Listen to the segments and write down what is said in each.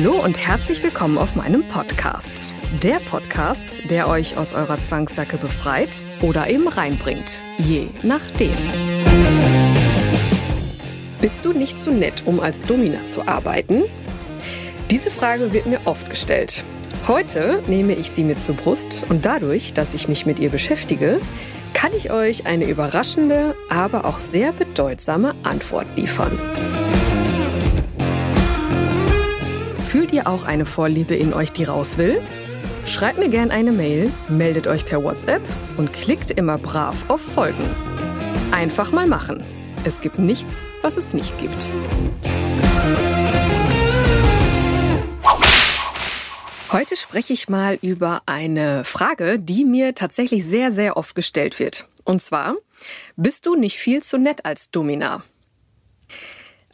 Hallo und herzlich willkommen auf meinem Podcast. Der Podcast, der euch aus eurer Zwangssacke befreit oder eben reinbringt. Je nachdem. Bist du nicht zu nett, um als Domina zu arbeiten? Diese Frage wird mir oft gestellt. Heute nehme ich sie mir zur Brust und dadurch, dass ich mich mit ihr beschäftige, kann ich euch eine überraschende, aber auch sehr bedeutsame Antwort liefern. Fühlt ihr auch eine Vorliebe in euch, die raus will? Schreibt mir gerne eine Mail, meldet euch per WhatsApp und klickt immer brav auf Folgen. Einfach mal machen. Es gibt nichts, was es nicht gibt. Heute spreche ich mal über eine Frage, die mir tatsächlich sehr, sehr oft gestellt wird. Und zwar, bist du nicht viel zu nett als Domina?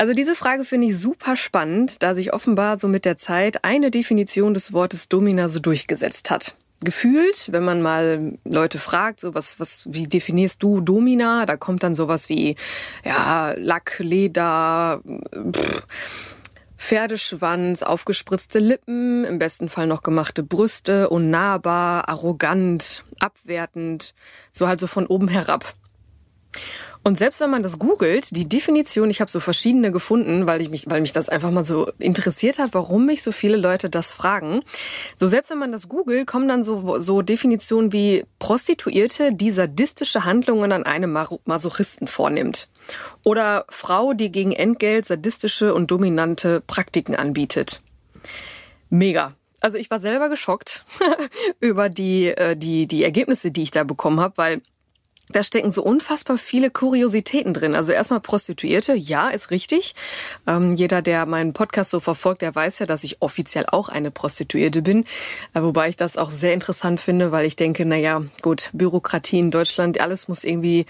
Also diese Frage finde ich super spannend, da sich offenbar so mit der Zeit eine Definition des Wortes Domina so durchgesetzt hat. Gefühlt, wenn man mal Leute fragt, so was, was, wie definierst du Domina? Da kommt dann sowas wie, ja, Lack, Leder, pff, Pferdeschwanz, aufgespritzte Lippen, im besten Fall noch gemachte Brüste, unnahbar, arrogant, abwertend, so halt so von oben herab. Und selbst wenn man das googelt, die Definition, ich habe so verschiedene gefunden, weil ich mich, weil mich das einfach mal so interessiert hat, warum mich so viele Leute das fragen. So selbst wenn man das googelt, kommen dann so, so Definitionen wie Prostituierte, die sadistische Handlungen an einem Masochisten vornimmt. Oder Frau, die gegen Entgelt sadistische und dominante Praktiken anbietet. Mega. Also ich war selber geschockt über die, äh, die, die Ergebnisse, die ich da bekommen habe, weil da stecken so unfassbar viele Kuriositäten drin. Also erstmal Prostituierte, ja, ist richtig. Ähm, jeder, der meinen Podcast so verfolgt, der weiß ja, dass ich offiziell auch eine Prostituierte bin. Äh, wobei ich das auch sehr interessant finde, weil ich denke, na ja, gut, Bürokratie in Deutschland, alles muss irgendwie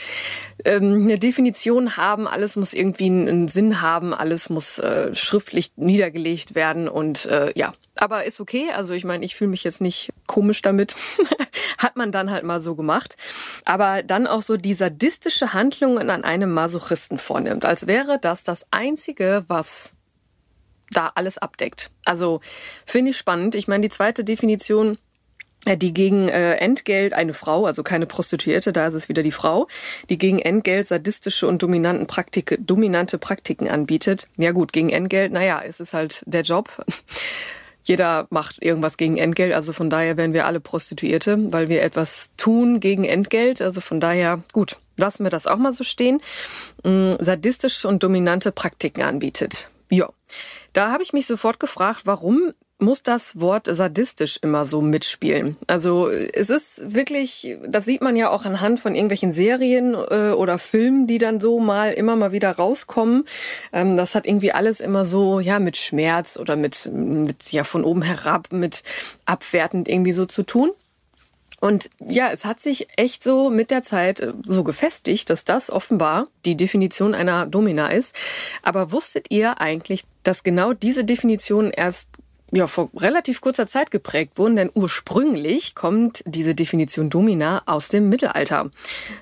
ähm, eine Definition haben, alles muss irgendwie einen Sinn haben, alles muss äh, schriftlich niedergelegt werden und äh, ja, aber ist okay. Also ich meine, ich fühle mich jetzt nicht komisch damit. Hat man dann halt mal so gemacht. Aber dann auch so die sadistische Handlungen an einem Masochisten vornimmt. Als wäre das das Einzige, was da alles abdeckt. Also finde ich spannend. Ich meine, die zweite Definition äh, die gegen äh, Entgelt eine Frau, also keine Prostituierte, da ist es wieder die Frau, die gegen Entgelt sadistische und dominanten Praktike, dominante Praktiken anbietet. Ja gut, gegen Entgelt, naja, es ist halt der Job jeder macht irgendwas gegen Entgelt. Also von daher wären wir alle Prostituierte, weil wir etwas tun gegen Entgelt. Also von daher, gut, lassen wir das auch mal so stehen. Mm, sadistische und dominante Praktiken anbietet. Ja. Da habe ich mich sofort gefragt, warum muss das Wort sadistisch immer so mitspielen. Also es ist wirklich, das sieht man ja auch anhand von irgendwelchen Serien äh, oder Filmen, die dann so mal immer mal wieder rauskommen. Ähm, das hat irgendwie alles immer so, ja, mit Schmerz oder mit, mit ja, von oben herab, mit abwertend irgendwie so zu tun. Und ja, es hat sich echt so mit der Zeit äh, so gefestigt, dass das offenbar die Definition einer Domina ist. Aber wusstet ihr eigentlich, dass genau diese Definition erst ja, vor relativ kurzer Zeit geprägt wurden, denn ursprünglich kommt diese Definition Domina aus dem Mittelalter.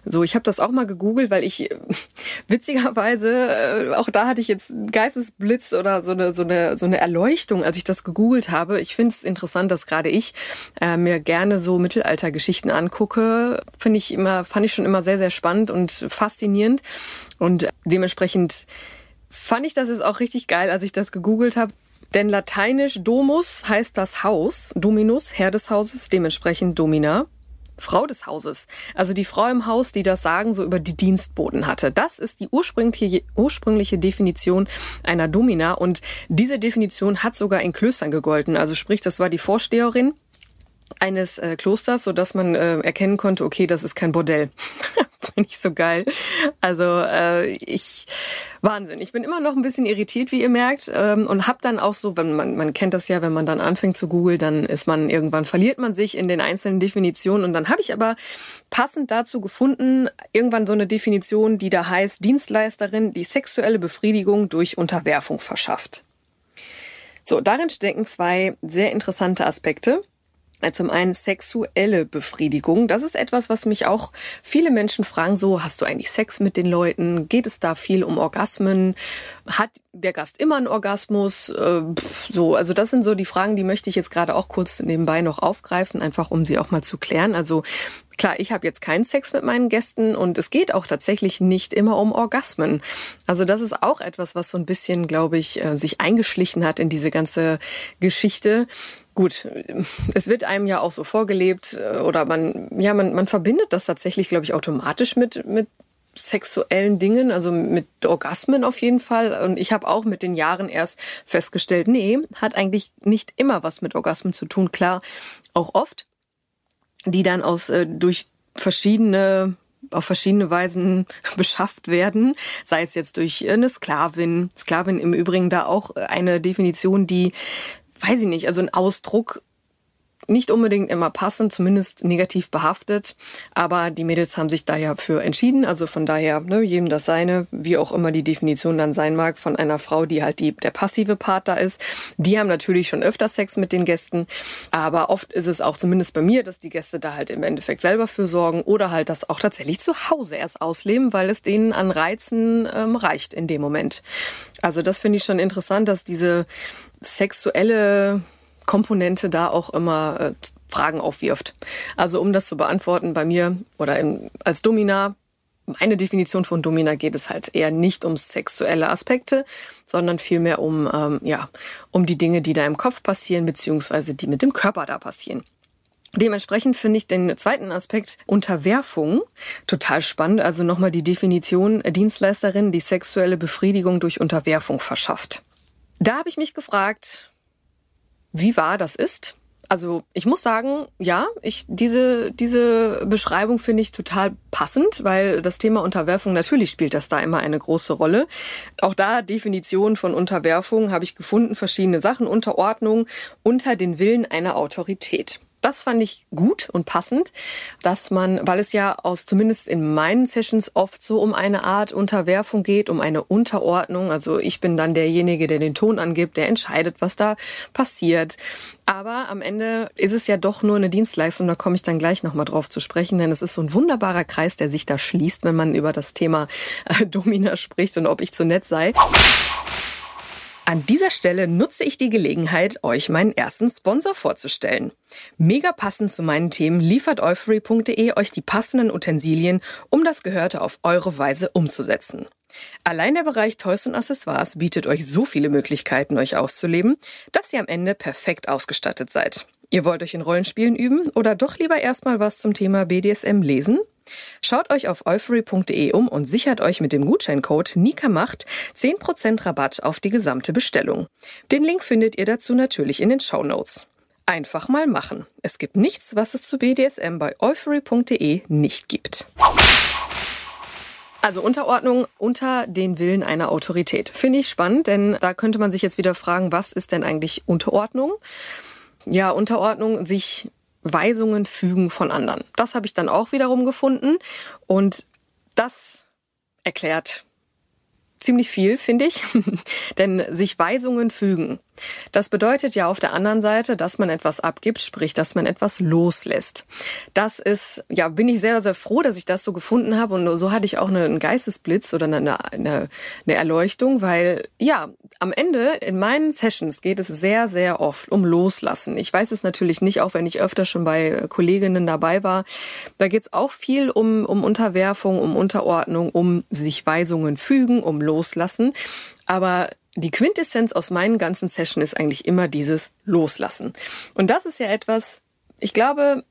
So, ich habe das auch mal gegoogelt, weil ich witzigerweise, äh, auch da hatte ich jetzt einen Geistesblitz oder so eine, so eine, so eine Erleuchtung, als ich das gegoogelt habe. Ich finde es interessant, dass gerade ich äh, mir gerne so Mittelaltergeschichten angucke. Finde ich immer, fand ich schon immer sehr, sehr spannend und faszinierend. Und dementsprechend fand ich das jetzt auch richtig geil, als ich das gegoogelt habe. Denn lateinisch Domus heißt das Haus, Dominus, Herr des Hauses, dementsprechend Domina. Frau des Hauses. Also die Frau im Haus, die das Sagen so über die Dienstboten hatte. Das ist die ursprüngliche, ursprüngliche Definition einer Domina und diese Definition hat sogar in Klöstern gegolten. Also sprich, das war die Vorsteherin eines äh, Klosters, so dass man äh, erkennen konnte, okay, das ist kein Bordell. finde ich so geil. Also äh, ich Wahnsinn. Ich bin immer noch ein bisschen irritiert, wie ihr merkt, ähm, und habe dann auch so, wenn man man kennt das ja, wenn man dann anfängt zu googeln, dann ist man irgendwann verliert man sich in den einzelnen Definitionen und dann habe ich aber passend dazu gefunden irgendwann so eine Definition, die da heißt Dienstleisterin, die sexuelle Befriedigung durch Unterwerfung verschafft. So, darin stecken zwei sehr interessante Aspekte. Zum einen sexuelle Befriedigung. Das ist etwas, was mich auch viele Menschen fragen. So, hast du eigentlich Sex mit den Leuten? Geht es da viel um Orgasmen? Hat der Gast immer einen Orgasmus? Äh, so, also das sind so die Fragen, die möchte ich jetzt gerade auch kurz nebenbei noch aufgreifen, einfach um sie auch mal zu klären. Also Klar, ich habe jetzt keinen Sex mit meinen Gästen und es geht auch tatsächlich nicht immer um Orgasmen. Also das ist auch etwas, was so ein bisschen, glaube ich, äh, sich eingeschlichen hat in diese ganze Geschichte gut, es wird einem ja auch so vorgelebt äh, oder man, ja, man, man verbindet das tatsächlich, glaube ich, automatisch mit, mit sexuellen Dingen, also mit Orgasmen auf jeden Fall. Und ich habe auch mit den Jahren erst festgestellt, nee, hat eigentlich nicht immer was mit Orgasmen zu tun. Klar, auch oft, die dann aus äh, durch verschiedene auf verschiedene Weisen beschafft werden, sei es jetzt durch eine Sklavin. Sklavin im Übrigen da auch eine Definition, die weiß ich nicht, also ein Ausdruck nicht unbedingt immer passend, zumindest negativ behaftet. Aber die Mädels haben sich da ja für entschieden. Also von daher, ne, jedem das seine, wie auch immer die Definition dann sein mag, von einer Frau, die halt die, der passive Part da ist. Die haben natürlich schon öfter Sex mit den Gästen. Aber oft ist es auch zumindest bei mir, dass die Gäste da halt im Endeffekt selber für sorgen oder halt das auch tatsächlich zu Hause erst ausleben, weil es denen an Reizen ähm, reicht in dem Moment. Also das finde ich schon interessant, dass diese sexuelle Komponente da auch immer äh, Fragen aufwirft. Also um das zu beantworten, bei mir oder im, als Domina, meine Definition von Domina geht es halt eher nicht um sexuelle Aspekte, sondern vielmehr um, ähm, ja, um die Dinge, die da im Kopf passieren, beziehungsweise die mit dem Körper da passieren. Dementsprechend finde ich den zweiten Aspekt Unterwerfung total spannend. Also nochmal die Definition Dienstleisterin, die sexuelle Befriedigung durch Unterwerfung verschafft. Da habe ich mich gefragt, wie wahr das ist. Also ich muss sagen, ja, ich diese diese Beschreibung finde ich total passend, weil das Thema Unterwerfung natürlich spielt das da immer eine große Rolle. Auch da Definition von Unterwerfung habe ich gefunden, verschiedene Sachen, Unterordnung unter den Willen einer Autorität das fand ich gut und passend, dass man, weil es ja aus zumindest in meinen Sessions oft so um eine Art Unterwerfung geht, um eine Unterordnung. Also ich bin dann derjenige, der den Ton angibt, der entscheidet, was da passiert. Aber am Ende ist es ja doch nur eine Dienstleistung, da komme ich dann gleich nochmal drauf zu sprechen, denn es ist so ein wunderbarer Kreis, der sich da schließt, wenn man über das Thema äh, Domina spricht und ob ich zu nett sei. An dieser Stelle nutze ich die Gelegenheit, euch meinen ersten Sponsor vorzustellen. Mega passend zu meinen Themen liefert euphory.de euch die passenden Utensilien, um das Gehörte auf eure Weise umzusetzen. Allein der Bereich Toys und Accessoires bietet euch so viele Möglichkeiten, euch auszuleben, dass ihr am Ende perfekt ausgestattet seid. Ihr wollt euch in Rollenspielen üben oder doch lieber erstmal was zum Thema BDSM lesen? Schaut euch auf euphory.de um und sichert euch mit dem Gutscheincode NIKAMACHT 10% Rabatt auf die gesamte Bestellung. Den Link findet ihr dazu natürlich in den Show Notes. Einfach mal machen. Es gibt nichts, was es zu BDSM bei euphory.de nicht gibt. Also Unterordnung unter den Willen einer Autorität. Finde ich spannend, denn da könnte man sich jetzt wieder fragen, was ist denn eigentlich Unterordnung? ja, Unterordnung sich Weisungen fügen von anderen. Das habe ich dann auch wiederum gefunden und das erklärt ziemlich viel, finde ich. Denn sich Weisungen fügen, das bedeutet ja auf der anderen Seite, dass man etwas abgibt, sprich, dass man etwas loslässt. Das ist, ja, bin ich sehr, sehr froh, dass ich das so gefunden habe. Und so hatte ich auch einen Geistesblitz oder eine, eine, eine Erleuchtung, weil, ja, am Ende in meinen Sessions geht es sehr, sehr oft um Loslassen. Ich weiß es natürlich nicht, auch wenn ich öfter schon bei Kolleginnen dabei war. Da geht es auch viel um, um Unterwerfung, um Unterordnung, um sich Weisungen fügen, um Loslassen. Aber die Quintessenz aus meinen ganzen Sessions ist eigentlich immer dieses Loslassen. Und das ist ja etwas, ich glaube,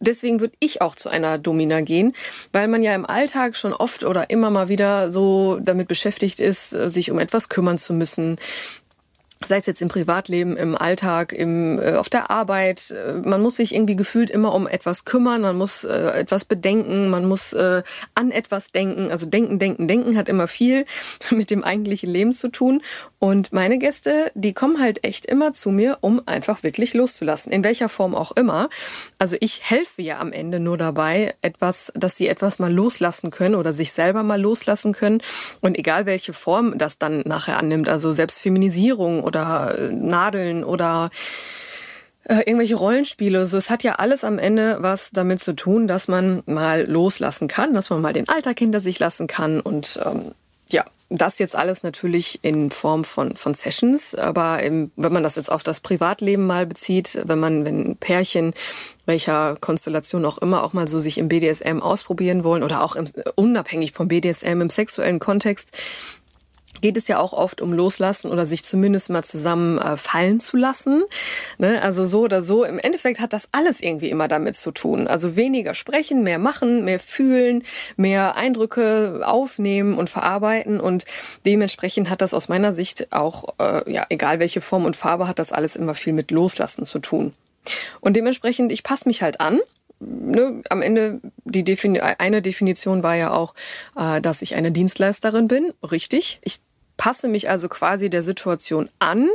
deswegen würde ich auch zu einer Domina gehen, weil man ja im Alltag schon oft oder immer mal wieder so damit beschäftigt ist, sich um etwas kümmern zu müssen, sei es jetzt im Privatleben, im Alltag, im, äh, auf der Arbeit. Äh, man muss sich irgendwie gefühlt immer um etwas kümmern, man muss äh, etwas bedenken, man muss äh, an etwas denken. Also denken, denken, denken hat immer viel mit dem eigentlichen Leben zu tun. Und meine Gäste, die kommen halt echt immer zu mir, um einfach wirklich loszulassen, in welcher Form auch immer. Also ich helfe ja am Ende nur dabei, etwas, dass sie etwas mal loslassen können oder sich selber mal loslassen können. Und egal welche Form das dann nachher annimmt, also selbst Feminisierung oder äh, Nadeln oder äh, irgendwelche Rollenspiele. So, es hat ja alles am Ende was damit zu tun, dass man mal loslassen kann, dass man mal den Alltag hinter sich lassen kann und ähm, ja, das jetzt alles natürlich in Form von, von Sessions, aber im, wenn man das jetzt auf das Privatleben mal bezieht, wenn man, wenn Pärchen, welcher Konstellation auch immer, auch mal so sich im BDSM ausprobieren wollen oder auch im, unabhängig vom BDSM im sexuellen Kontext, geht es ja auch oft um Loslassen oder sich zumindest mal zusammen äh, fallen zu lassen. Ne? Also so oder so. Im Endeffekt hat das alles irgendwie immer damit zu tun. Also weniger sprechen, mehr machen, mehr fühlen, mehr Eindrücke aufnehmen und verarbeiten. Und dementsprechend hat das aus meiner Sicht auch, äh, ja, egal welche Form und Farbe, hat das alles immer viel mit Loslassen zu tun. Und dementsprechend, ich passe mich halt an ne, am Ende die Defini eine Definition war ja auch, äh, dass ich eine Dienstleisterin bin. Richtig. Ich passe mich also quasi der Situation an,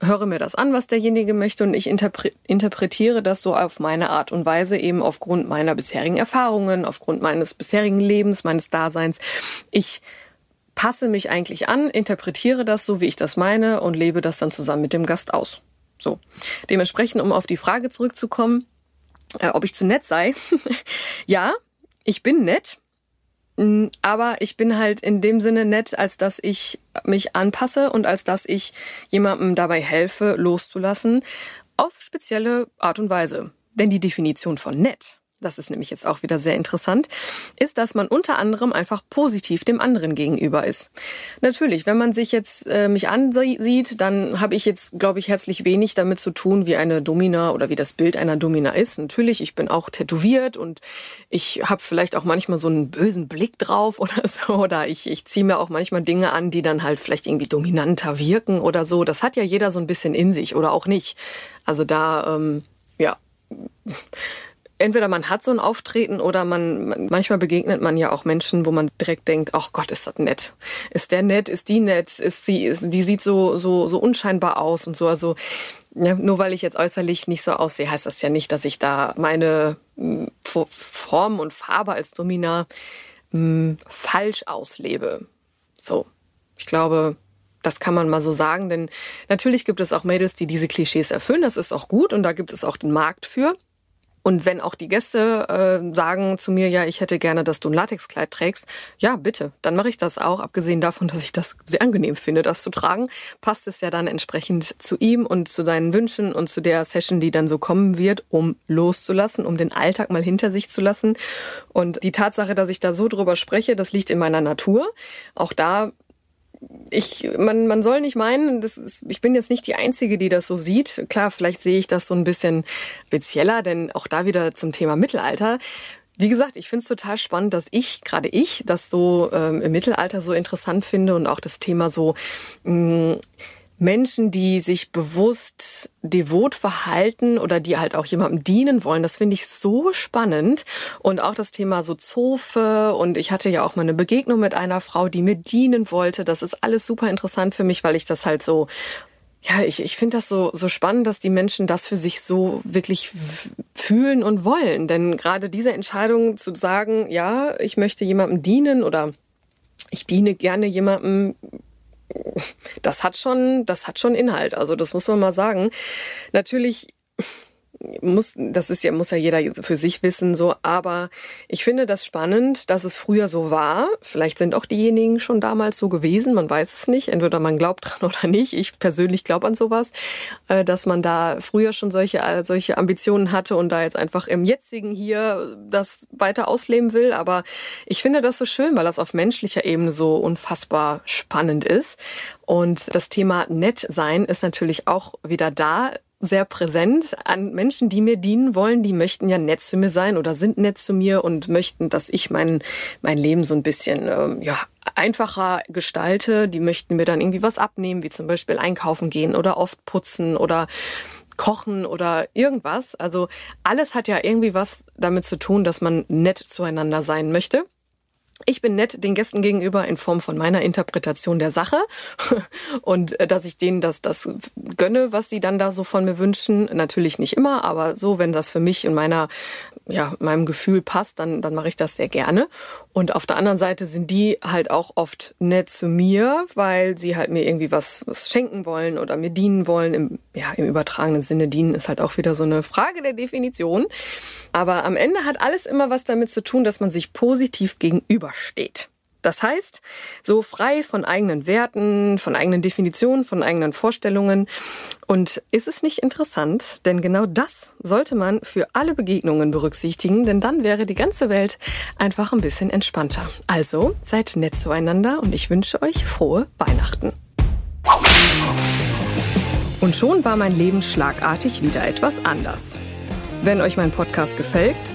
höre mir das an, was derjenige möchte und ich interpre interpretiere das so auf meine Art und Weise, eben aufgrund meiner bisherigen Erfahrungen, aufgrund meines bisherigen Lebens, meines Daseins. Ich passe mich eigentlich an, interpretiere das so, wie ich das meine und lebe das dann zusammen mit dem Gast aus. So. Dementsprechend, um auf die Frage zurückzukommen, äh, ob ich zu nett sei. ja, ich bin nett. Mm, aber ich bin halt in dem Sinne nett, als dass ich mich anpasse und als dass ich jemandem dabei helfe, loszulassen auf spezielle Art und Weise. Denn die Definition von nett das ist nämlich jetzt auch wieder sehr interessant, ist, dass man unter anderem einfach positiv dem anderen gegenüber ist. Natürlich, wenn man sich jetzt äh, mich ansieht, dann habe ich jetzt, glaube ich, herzlich wenig damit zu tun, wie eine Domina oder wie das Bild einer Domina ist. Natürlich, ich bin auch tätowiert und ich habe vielleicht auch manchmal so einen bösen Blick drauf oder so. Oder ich, ich ziehe mir auch manchmal Dinge an, die dann halt vielleicht irgendwie dominanter wirken oder so. Das hat ja jeder so ein bisschen in sich oder auch nicht. Also da, ähm, ja entweder man hat so ein Auftreten oder man, manchmal begegnet man ja auch Menschen, wo man direkt denkt, ach Gott, ist das nett. Ist der nett? Ist die nett? Ist sie, ist, die sieht so, so, so unscheinbar aus und so. Also, ja, nur weil ich jetzt äußerlich nicht so aussehe, heißt das ja nicht, dass ich da meine hm, Form und Farbe als Domina hm, falsch auslebe. So. Ich glaube, das kann man mal so sagen, denn natürlich gibt es auch Mädels, die diese Klischees erfüllen. Das ist auch gut und da gibt es auch den Markt für. Und wenn auch die Gäste äh, sagen zu mir, ja, ich hätte gerne, dass du ein Latexkleid trägst, ja, bitte, dann mache ich das auch. Abgesehen davon, dass ich das sehr angenehm finde, das zu tragen, passt es ja dann entsprechend zu ihm und zu seinen Wünschen und zu der Session, die dann so kommen wird, um loszulassen, um den Alltag mal hinter sich zu lassen. Und die Tatsache, dass ich da so drüber spreche, das liegt in meiner Natur. Auch da ich, man, man soll nicht meinen, das ist, ich bin jetzt nicht die Einzige, die das so sieht. Klar, vielleicht sehe ich das so ein bisschen spezieller, denn auch da wieder zum Thema Mittelalter. Wie gesagt, ich finde es total spannend, dass ich, gerade ich, das so ähm, im Mittelalter so interessant finde und auch das Thema so mh, mm, Menschen, die sich bewusst devot verhalten oder die halt auch jemandem dienen wollen, das finde ich so spannend. Und auch das Thema so Zofe und ich hatte ja auch mal eine Begegnung mit einer Frau, die mir dienen wollte. Das ist alles super interessant für mich, weil ich das halt so ja, ich, ich finde das so, so spannend, dass die Menschen das für sich so wirklich fühlen und wollen. Denn gerade diese Entscheidung zu sagen, ja, ich möchte jemandem dienen oder ich diene gerne jemandem, das hat schon, das hat schon Inhalt. Also das muss man mal sagen. Natürlich muss, das ist ja, muss ja jeder für sich wissen, so. Aber ich finde das spannend, dass es früher so war. Vielleicht sind auch diejenigen schon damals so gewesen. Man weiß es nicht. Entweder man glaubt dran oder nicht. Ich persönlich glaube an sowas, äh, dass man da früher schon solche, äh, solche Ambitionen hatte und da jetzt einfach im jetzigen hier das weiter ausleben will. Aber ich finde das so schön, weil das auf menschlicher Ebene so unfassbar spannend ist. Und das Thema nett sein ist natürlich auch wieder da sehr präsent an Menschen, die mir dienen wollen, die möchten ja nett zu mir sein oder sind nett zu mir und möchten, dass ich mein, mein Leben so ein bisschen ähm, ja, einfacher gestalte. Die möchten mir dann irgendwie was abnehmen, wie zum Beispiel einkaufen gehen oder oft putzen oder kochen oder irgendwas. Also alles hat ja irgendwie was damit zu tun, dass man nett zueinander sein möchte. Ich bin nett den Gästen gegenüber in Form von meiner Interpretation der Sache und äh, dass ich denen das, das gönne, was sie dann da so von mir wünschen. Natürlich nicht immer, aber so, wenn das für mich und meiner, ja, meinem Gefühl passt, dann, dann mache ich das sehr gerne. Und auf der anderen Seite sind die halt auch oft nett zu mir, weil sie halt mir irgendwie was, was schenken wollen oder mir dienen wollen. Im, ja, im übertragenen Sinne dienen ist halt auch wieder so eine Frage der Definition. Aber am Ende hat alles immer was damit zu tun, dass man sich positiv gegenübersteht. Das heißt, so frei von eigenen Werten, von eigenen Definitionen, von eigenen Vorstellungen. Und ist es nicht interessant? Denn genau das sollte man für alle Begegnungen berücksichtigen, denn dann wäre die ganze Welt einfach ein bisschen entspannter. Also seid nett zueinander und ich wünsche euch frohe Weihnachten. Und schon war mein Leben schlagartig wieder etwas anders. Wenn euch mein Podcast gefällt,